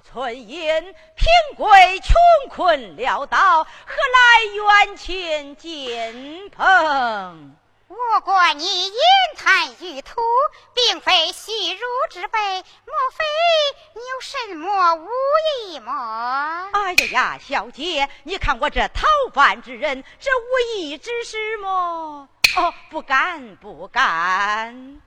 村阴贫贵穷困潦倒，何来冤亲近朋？我观你言谈玉土，并非虚儒之辈，莫非你有什么无意吗？哎呀呀，小姐，你看我这讨饭之人，这无意之事么？哦，不敢不敢。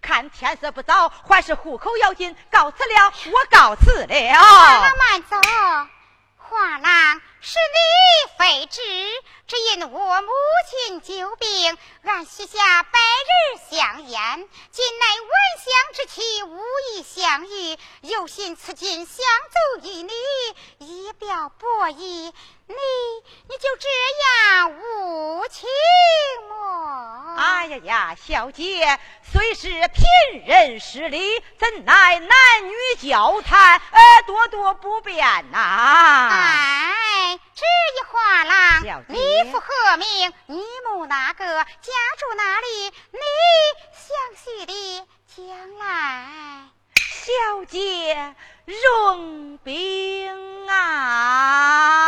看天色不早，还是户口要紧。告辞了，我告辞了。画郎慢走，画郎是你非知，只因我母亲久病，俺许下百日香烟。今乃晚香之期，无意相遇，有心此进相奏于你，以表薄意。你你就这样无情么？哎呀呀呀，小姐，虽是贫人失礼，怎奈男女交谈，呃，多多不便呐。哎，这一画廊，小姐你父何名？你母哪个？家住哪里？你详细的讲来。小姐，容禀啊。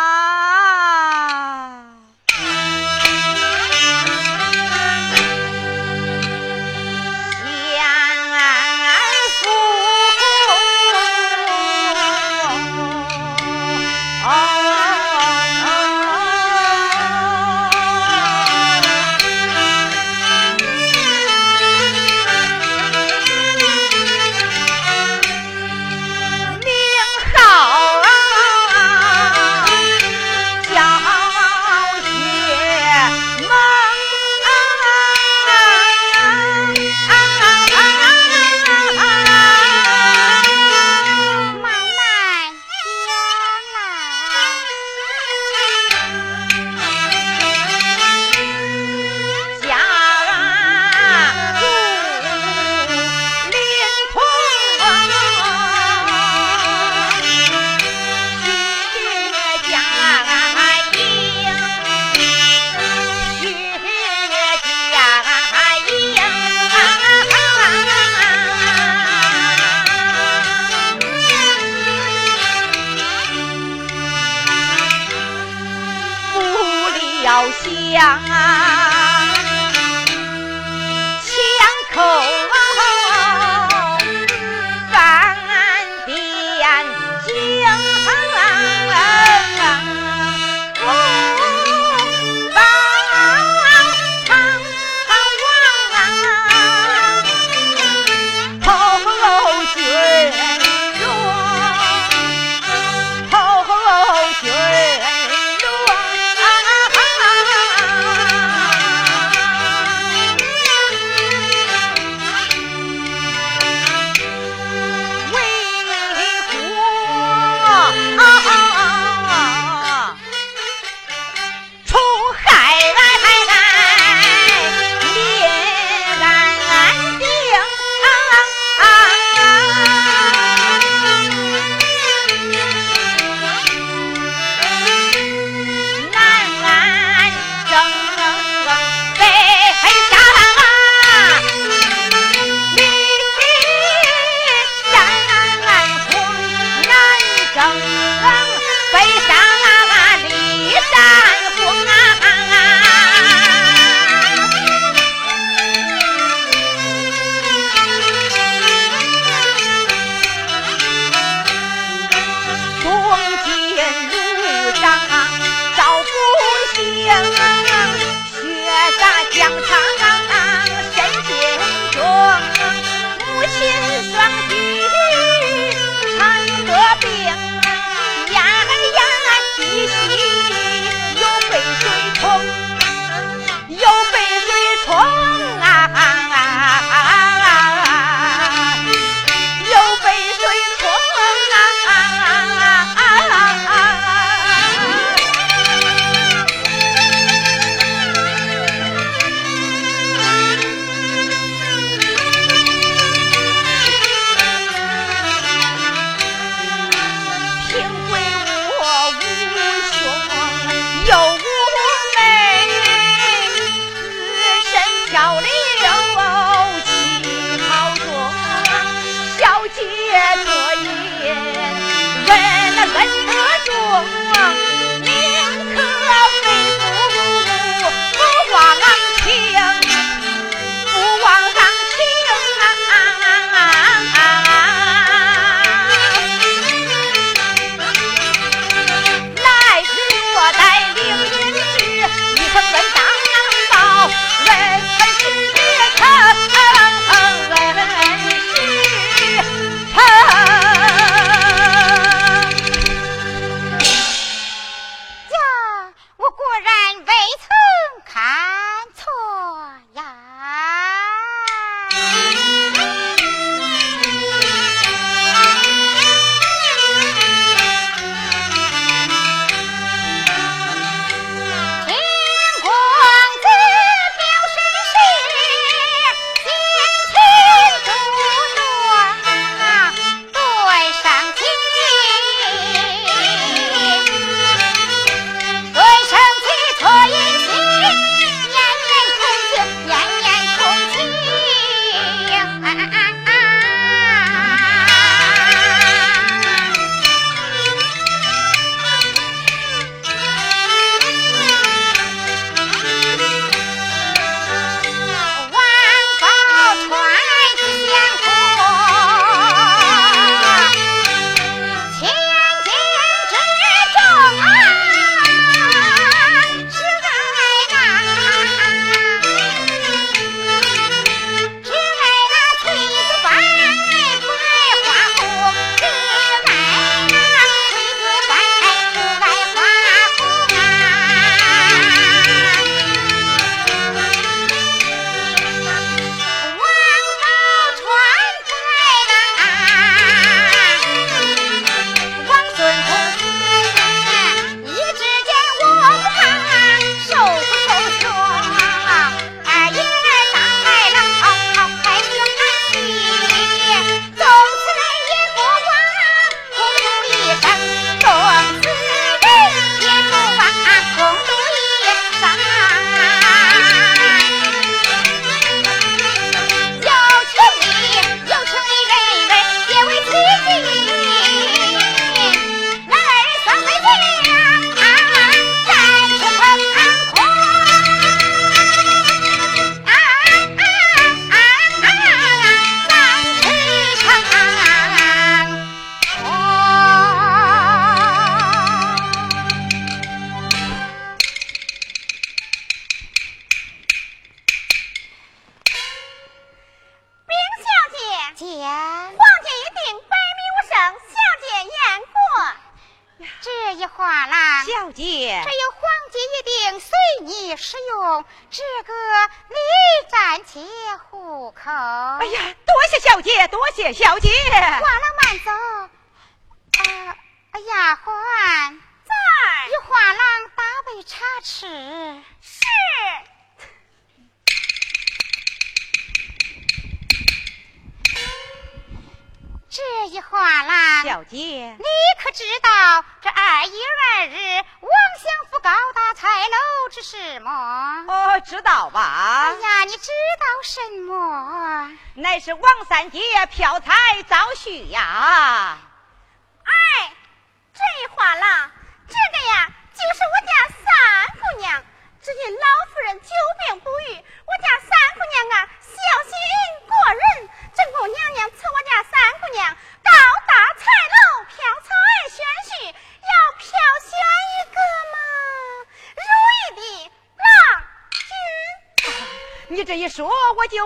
样。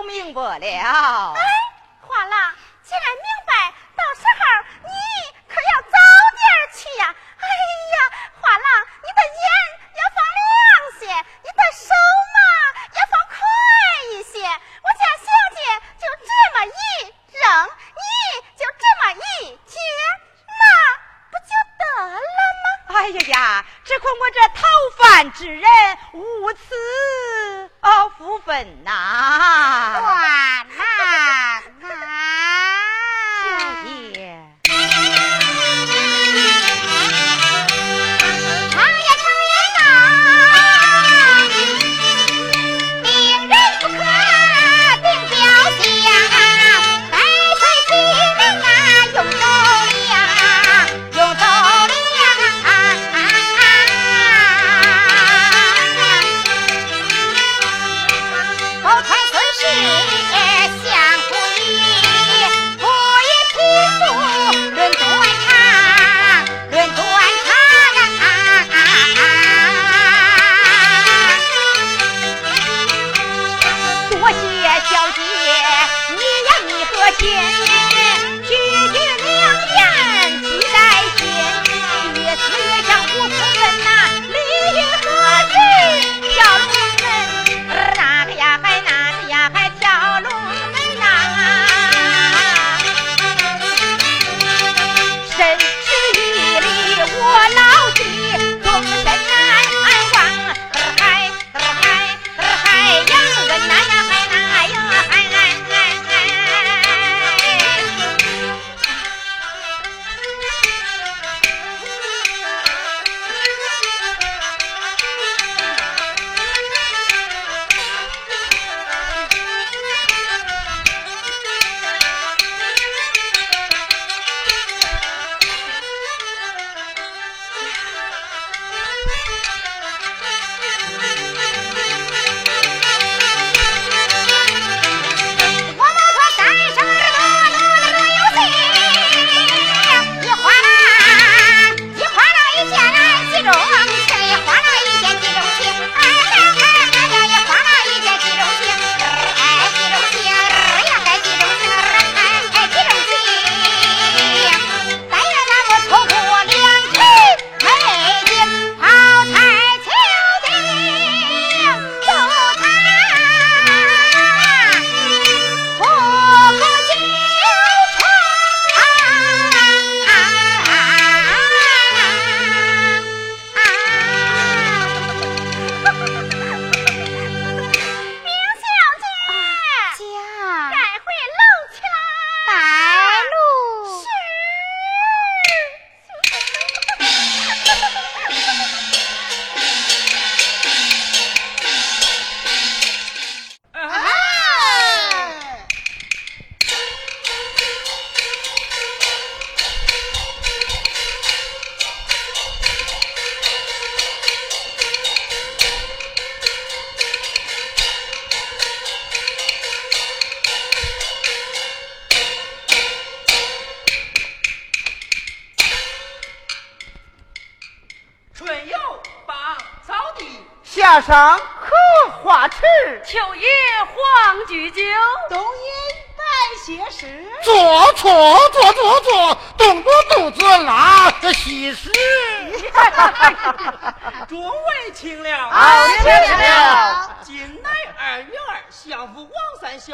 明白了。哎，花郎，既然明白，到时候你可要早点去呀。哎呀，花郎，你的眼。要放凉些，你的手嘛要放快一些。我家小姐就这么一扔，你就这么一接，那不就得了吗？哎呀呀，只恐我这讨饭之人无此哦福分呐！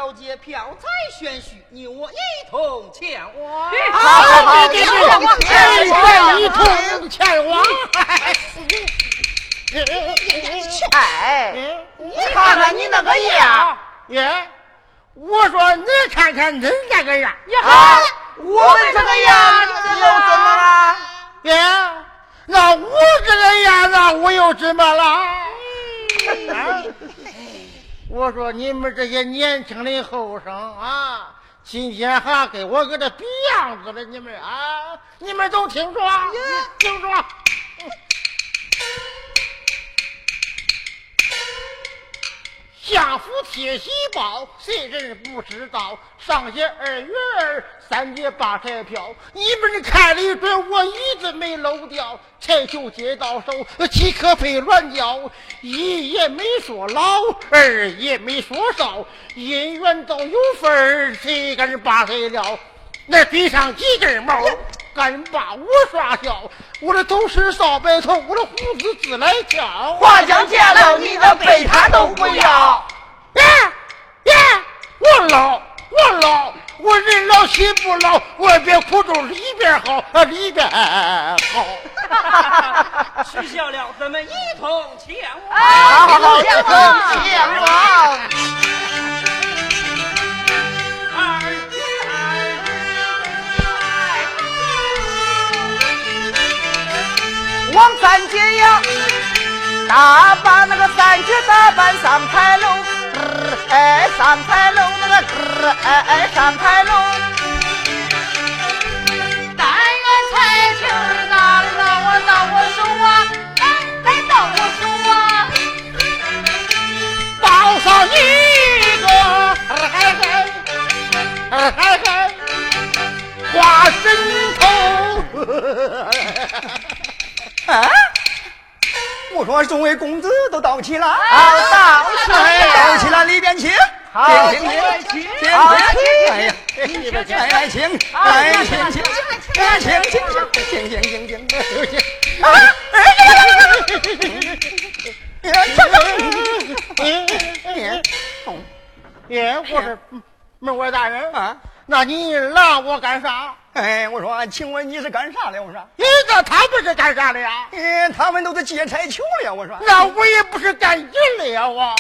小姐票彩玄虚，你我一同前往。好，对对对，哎，一同前往。哎，你看看你那个样，耶！我说你看看恁这个样，啊，我们这个样又怎么了？耶！那我这个样，那我又怎么了？啊！我说你们这些年轻的后生啊，今天还给我搁这比样子了，你们啊，你们都听着，听着。相府贴喜报，谁人不知道？上写二月二，三节八彩票。你们看的准，我一直没漏掉。彩球接到手，即刻配乱叫。一也没说老，二也没说少，姻缘都有份儿，谁敢把谁了？那堆上几根毛，敢把我耍笑？我的头是少白头，我的胡子自来挑。花将见了你的备胎都不要。耶耶，我老我老，我人老心不老，外边苦中里边好，里边好。取笑了，咱们一同前往。好好好，前往前往。二王三姐呀，打扮那个三姐打扮上台楼，哎上台楼那个哎哎上台楼。啊！我说众位公子都到齐了，好，到齐到齐了，里边请，好，请请请，请好哎呀，来来请，来请请，请请请请请请请请请，啊！耶，我是门外大人啊，那你拦我干啥？哎，我说，请问你是干啥的？我说，你这他们是干啥的呀？哎，他们都是接彩球的呀。我说，那我也不是干银的呀，我。呀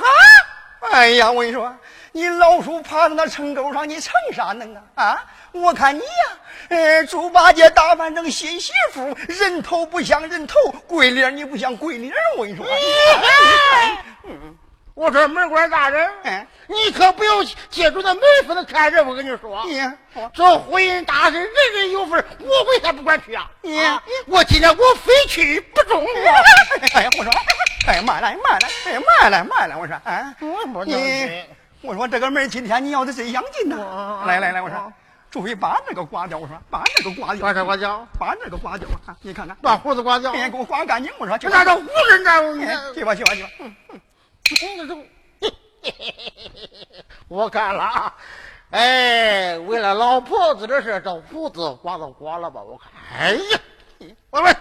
哈！哎呀，我跟你说，你老鼠爬到那城沟上，你成啥能啊？啊！我看你呀，呃，猪八戒打扮成新媳妇，人头不像人头，鬼脸你不像鬼脸，我跟你说。嗯，我说门官大人，哎，你可不要借助那门缝子看人，我跟你说。你，这婚姻大事，人人有份，我为啥不管去啊？你啊我今天我非去不中啊！哎呀，我说，哎呀慢来慢来，哎慢来慢来，我说，哎，你。，我说这个门今天你要是真养进呐，来来来，我说，注意把那个刮掉，我说把那个刮掉，把这刮掉，把那个刮掉啊！你看看，把胡子刮掉。哎，给我刮干净，我说，去那这胡子那哎去吧去吧去吧，我干了啊，哎，为了老婆子的事，这胡子刮都刮了吧？我看，哎呀，喂喂，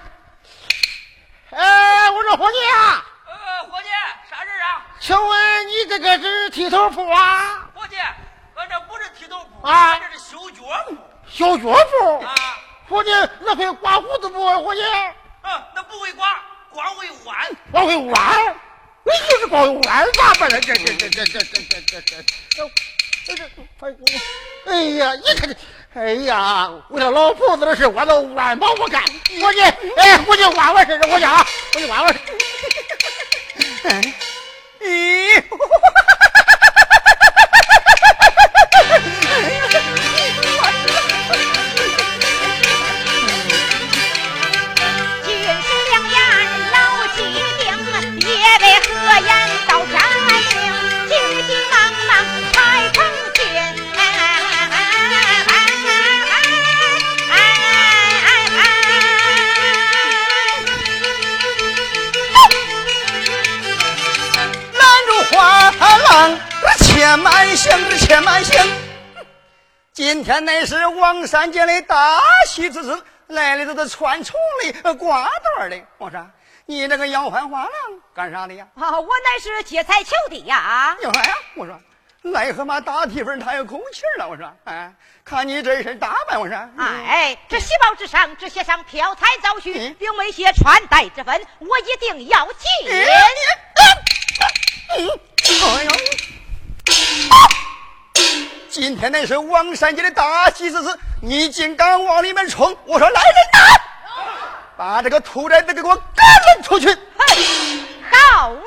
哎，我说伙计啊，呃，伙计，啥事啊？请问你这个是剃头铺啊？伙计，俺这不是剃头铺，啊俺这是修脚铺修脚铺？啊。伙计，那会刮胡子不？伙计，啊，那不会刮，光会弯。光会弯，你就是光有碗咋办了？这这这这这这这这这！走，哎这快给我！哎呀，你看这！哎呀，为了老婆子的事，我都万忙不干。我去，哎，我去挖挖试试。我去啊，我去挖挖。哎，咦。且慢行，且慢行。今天乃是王三姐的大喜之日，来的都是穿虫的、挂缎的。我说，你那个摇幡花郎干啥的呀？啊，我乃是劫财求的呀。要啥呀？我说，癞蛤蟆打蹄缝，他有口气了。我说，哎，看你这一身打扮，我说，哎，这喜报之上只写上飘彩招婿，并没写穿戴之分，我一定要进。哎呦！今天乃是王三姐的大喜之日，你竟敢往里面冲！我说来人呐，把这个兔崽子给我赶了出去！哼，告恼！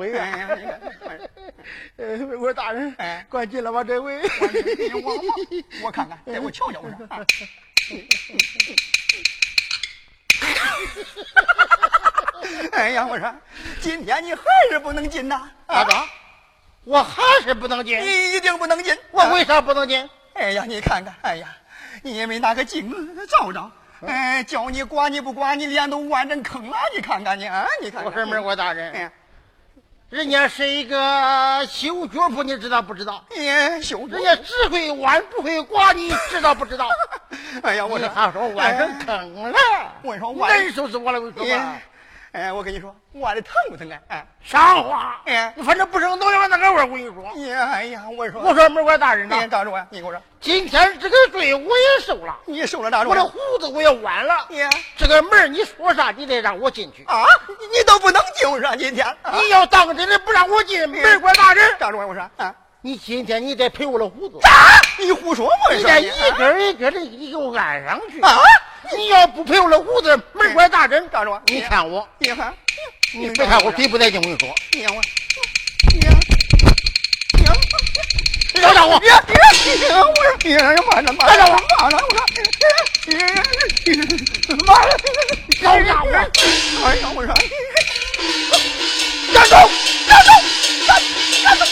哎呀，呃，门官大人，哎关进了吧，这位。我我我看看，给我瞧瞧，我说。啊哎呀，我说，今天你还是不能进呐！大壮，我还是不能进。你一定不能进。我为啥不能进？哎呀，你看看，哎呀，你也没拿个镜照照，哎，叫你刮你不刮，你脸都弯成坑了，你看看你啊，你看看。我说门官大人，哎，人家是一个修脚铺，你知道不知道？哎，修人家只会弯不会刮，你知道不知道？哎呀，我你说还说弯成坑了，我说弯难受死我了，我跟你说吧哎，哎，我跟你说，弯的疼不疼啊？哎，啥话？哎你反正不生农药那个味儿，我跟你说。呀，哎呀，我说，我说门官大人你呐，站住啊！你给我说，今天这个罪我也受了，你受了大我的胡子我也弯了，你这个门你说啥你得让我进去。啊，你都不能进我说今天，啊你要当真的不让我进，门官大人，站住！我说啊，你今天你得赔我的胡子，咋？你胡说我说你得一根一根的你给我安上去。啊！你要不赔我的胡子，门关大人！你看我，你看，你别看我嘴不带劲，我跟你说，你看我，你看，你看。你饶让我。别别别！我说别让慢着慢着我慢着我说别慢着饶让我。哎呀我说站住站住站站住！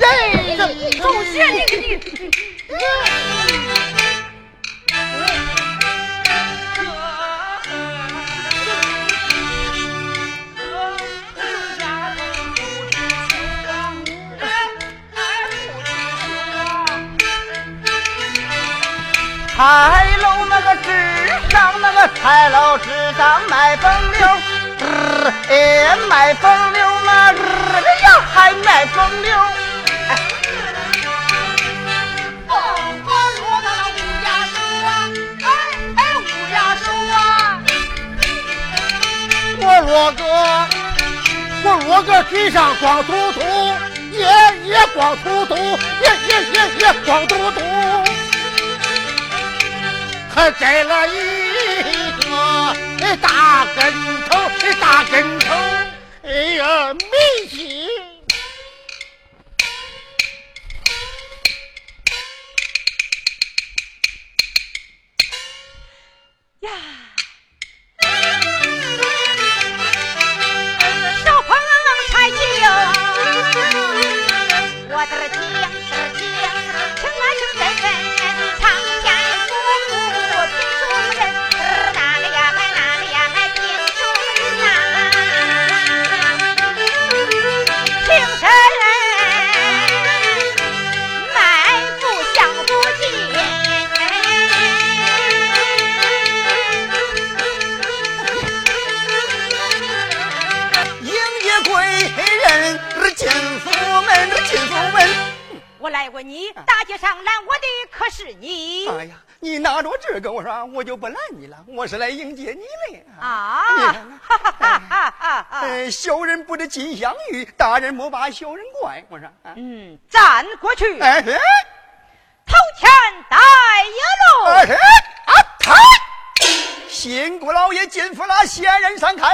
Yeah! 光秃秃，耶耶耶耶光秃秃。还栽了一个大跟头，大跟头，哎呀，我来问你，大街上拦我的可是你？哎呀，你拿着这个，我说我就不拦你了，我是来迎接你的啊！哈哈哈哈哈！小人不知金镶玉，大人莫把小人怪。我说，嗯，站过去。哎，头前带一路。哎，啊，他！新姑老爷进府了，仙人闪开来。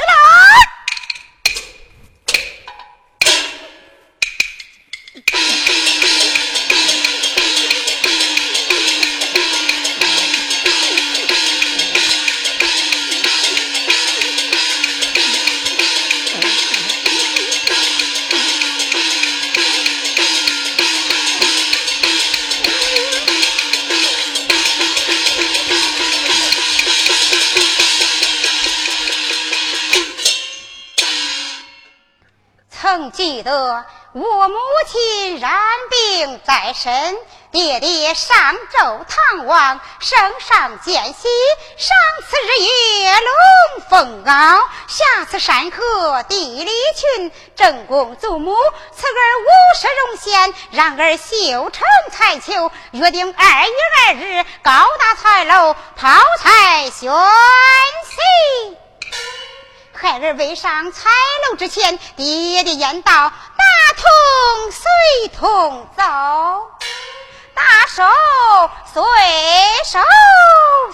记得我母亲染病在身，爹爹上奏唐王，圣上见喜，赏赐日月龙凤袄，下赐山河地利群，正宫祖母赐儿五十荣衔，让儿绣成彩球，约定二月二日高大彩楼抛彩宣喜。孩儿未上彩楼之前，爹爹言道：“大同随同走，大手随手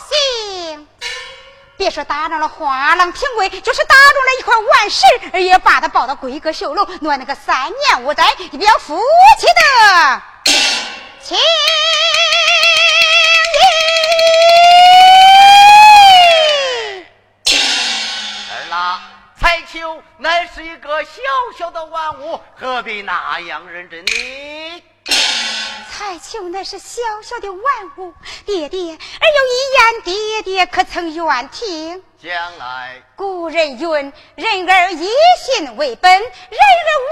行。”别说打中了花郎平贵，就是打中了一块顽石，也把他抱到闺阁绣楼，暖那个三年五载，一，表夫妻的情。彩球乃是一个小小的玩物，何必那样认真呢？彩球乃是小小的玩物，爹爹，儿有一言，爹爹可曾愿听？将来古人云：“人而以信为本，人而无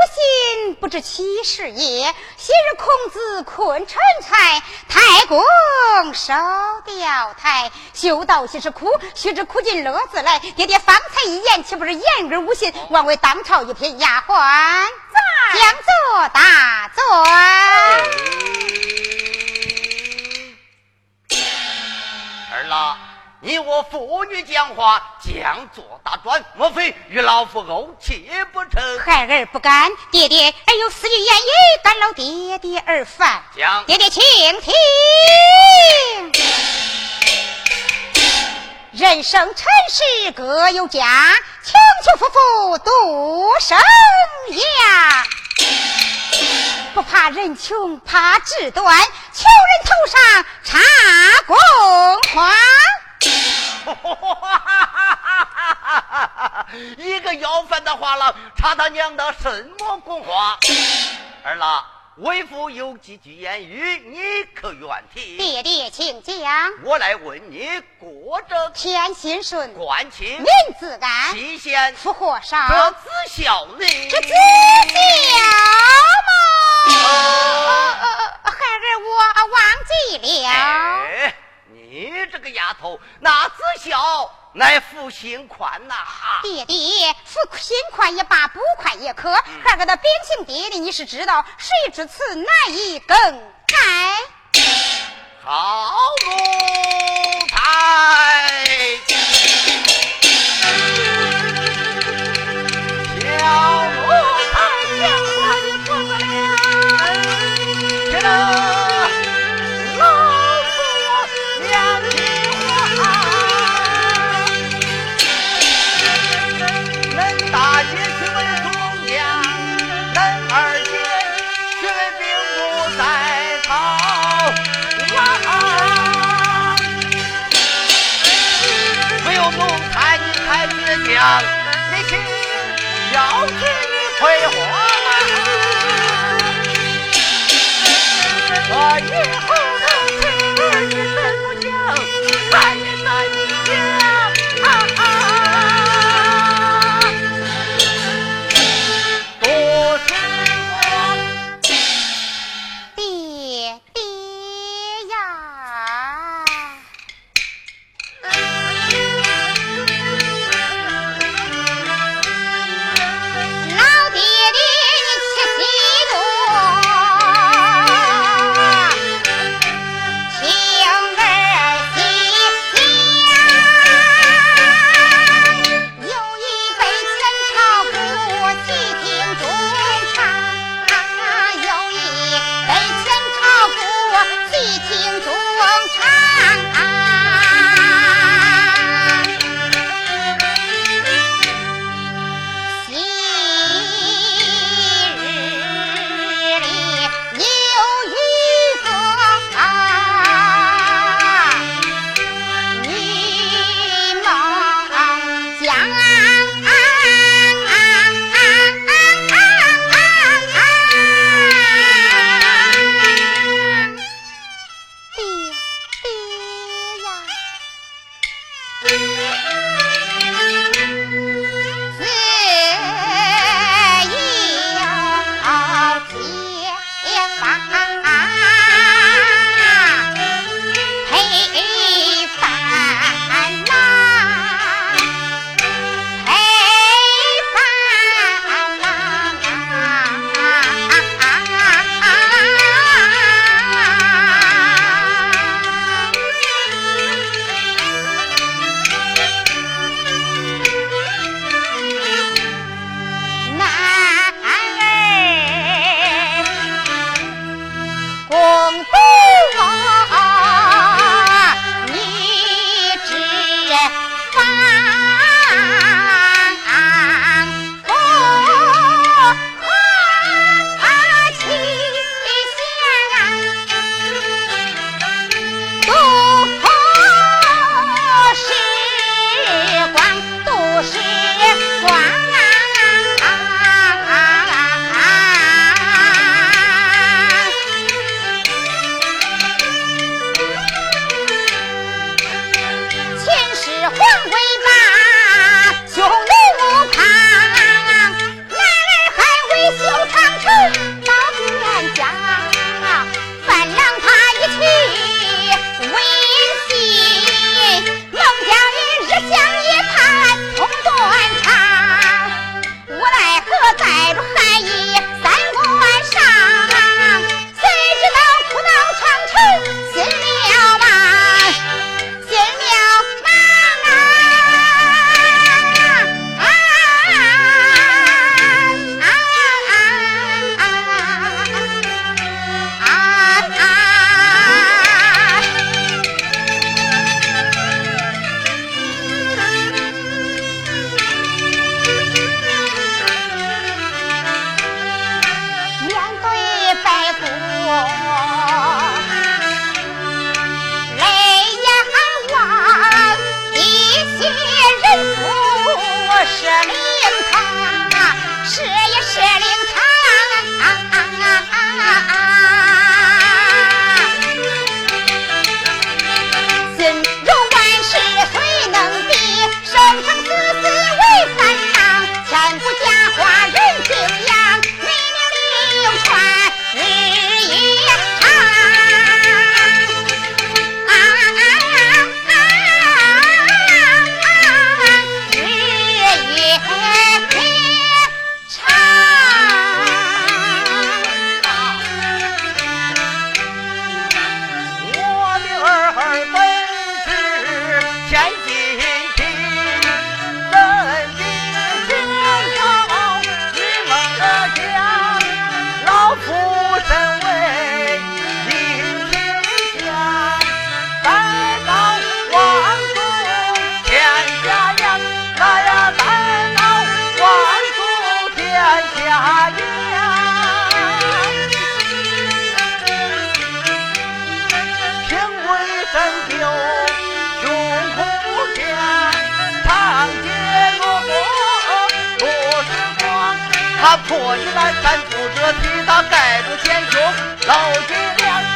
信，不知其事也。”昔日孔子困陈才，太公收钓台，修道即是苦，须知苦尽乐自来。爹爹方才一言，岂不是言而无信？枉为当朝一品丫鬟，将作大罪。儿啦。你我父女讲话，将作大专，莫非与老夫怄气不成？孩儿不敢，爹爹，儿有私语言语，干劳爹爹而烦。讲，爹爹请听。人生尘世各有家，穷穷富富度生涯。不怕人穷，怕志短，穷人头上插公花。一个要饭的话了，插他娘的什么公话？儿郎。为父有几句言语，你可愿听？爹爹，请讲。我来问你：过着天心顺，官清，民自安，七贤，福和少，这子孝呢？这子孝吗？孩儿我忘记了。个丫头，那子孝。乃福心宽呐，爹爹，福心宽也罢，不宽也可。还给他秉性爹爹，你是知道，谁知此难以更改？好奴才，你破衣烂衫不遮体他盖住前胸老脊梁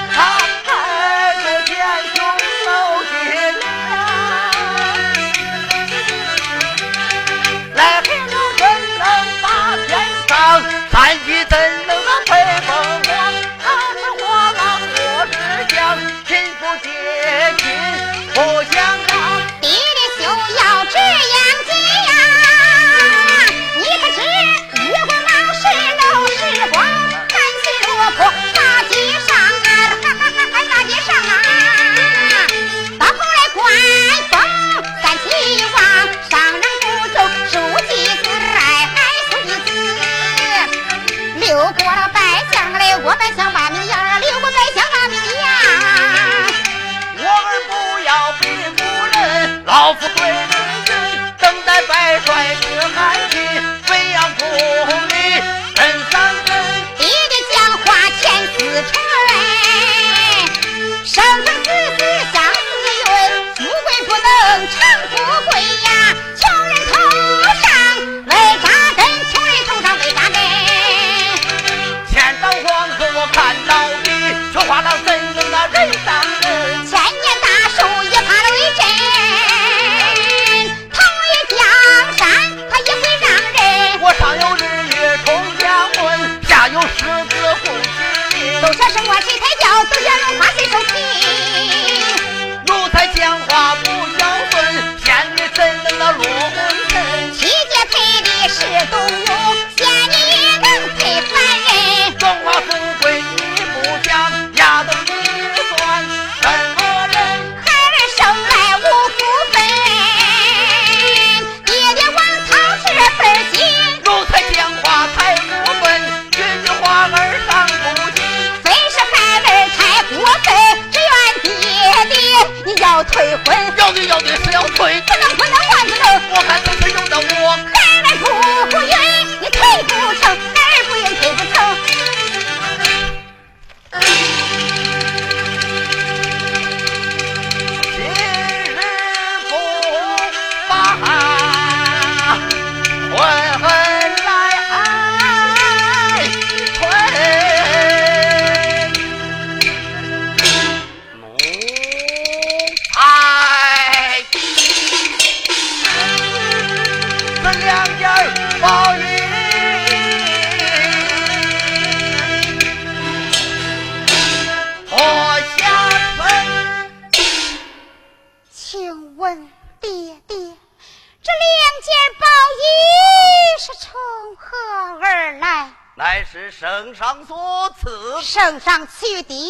与爹爹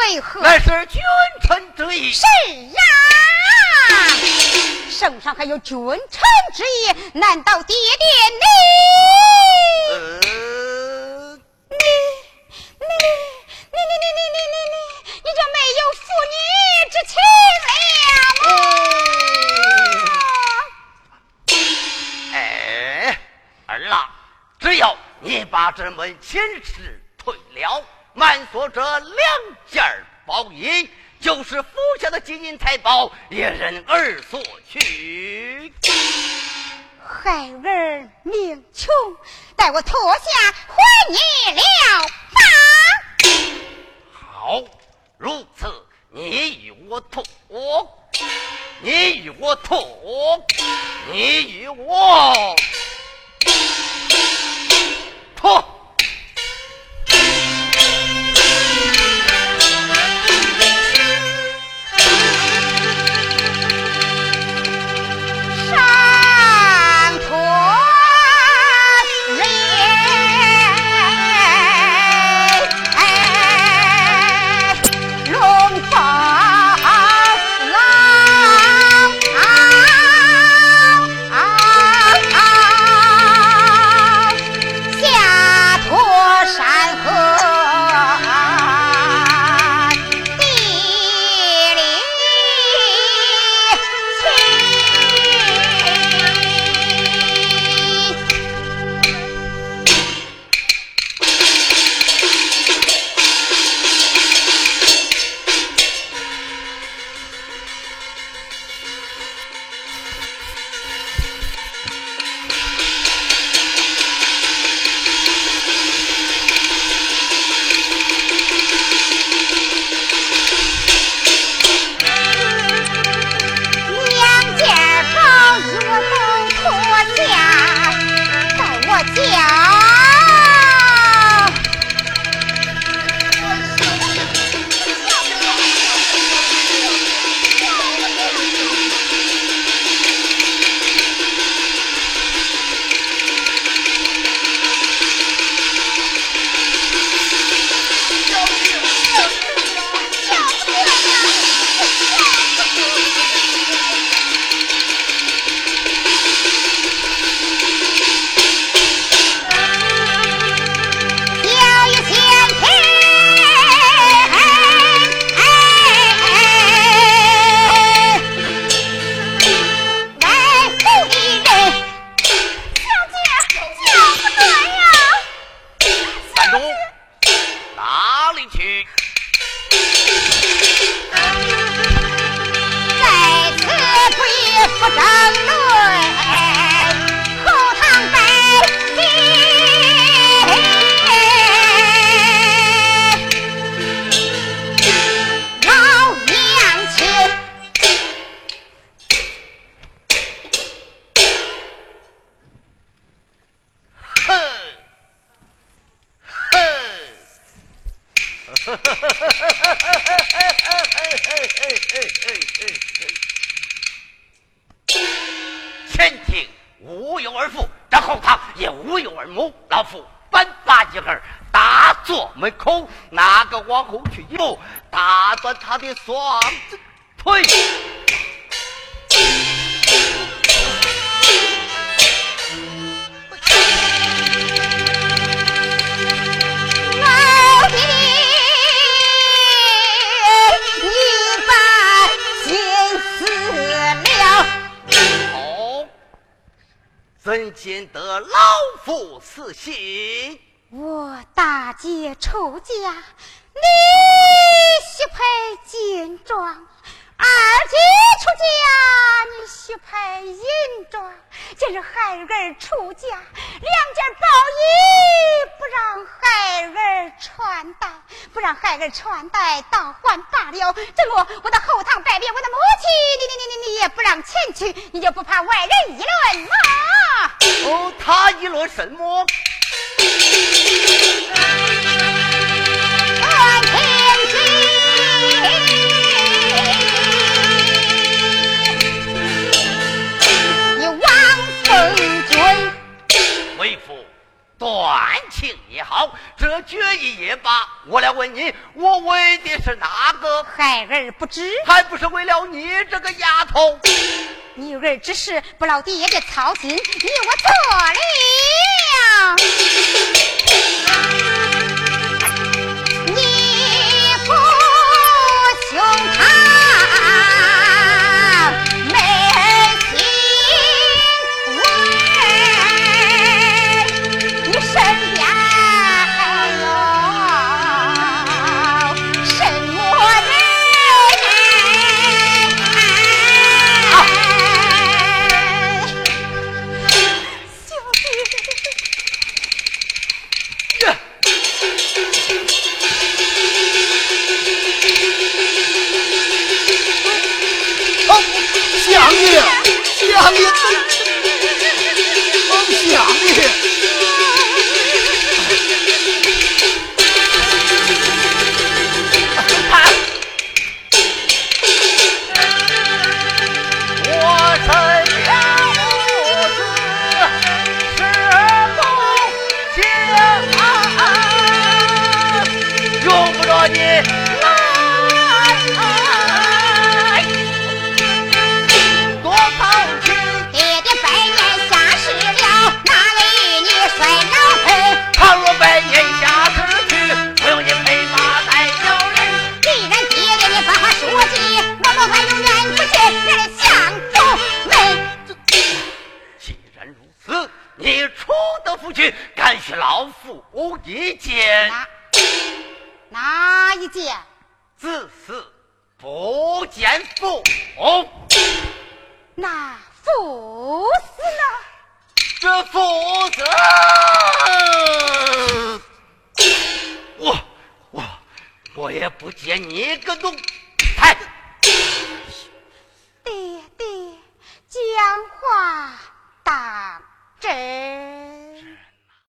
为何？那是君臣之意。是呀，圣上还有君臣之意，难道爹爹你？你你你你你你你你你你就没有父女之情了吗？哎，儿郎，只要你把这门亲事退了。满锁着两件宝衣，就是府下的金银财宝，也任儿索取。孩儿命穷，待我脱下还你了吧。好，如此，你与我脱，你与我脱，你与我。无有而父，这后堂也无有而母。老夫本把几儿打坐门口，哪个往后去一步，打断他的双子腿。怎见得老夫此心？我大姐出嫁，你须配金装；二姐出嫁，你须配银装。今日孩儿出嫁，两件宝衣不让孩儿穿戴，不让孩儿穿戴，倒还罢了。怎么我的后堂拜别我的母亲，你你你你你也不让前去，你就不怕外人议论吗？哦，他议论什么？乱天心，断情也好，这决意也罢。我来问你，我为的是哪个？孩儿不知，还不是为了你这个丫头？女儿之事不劳爹爹操心，你我做了。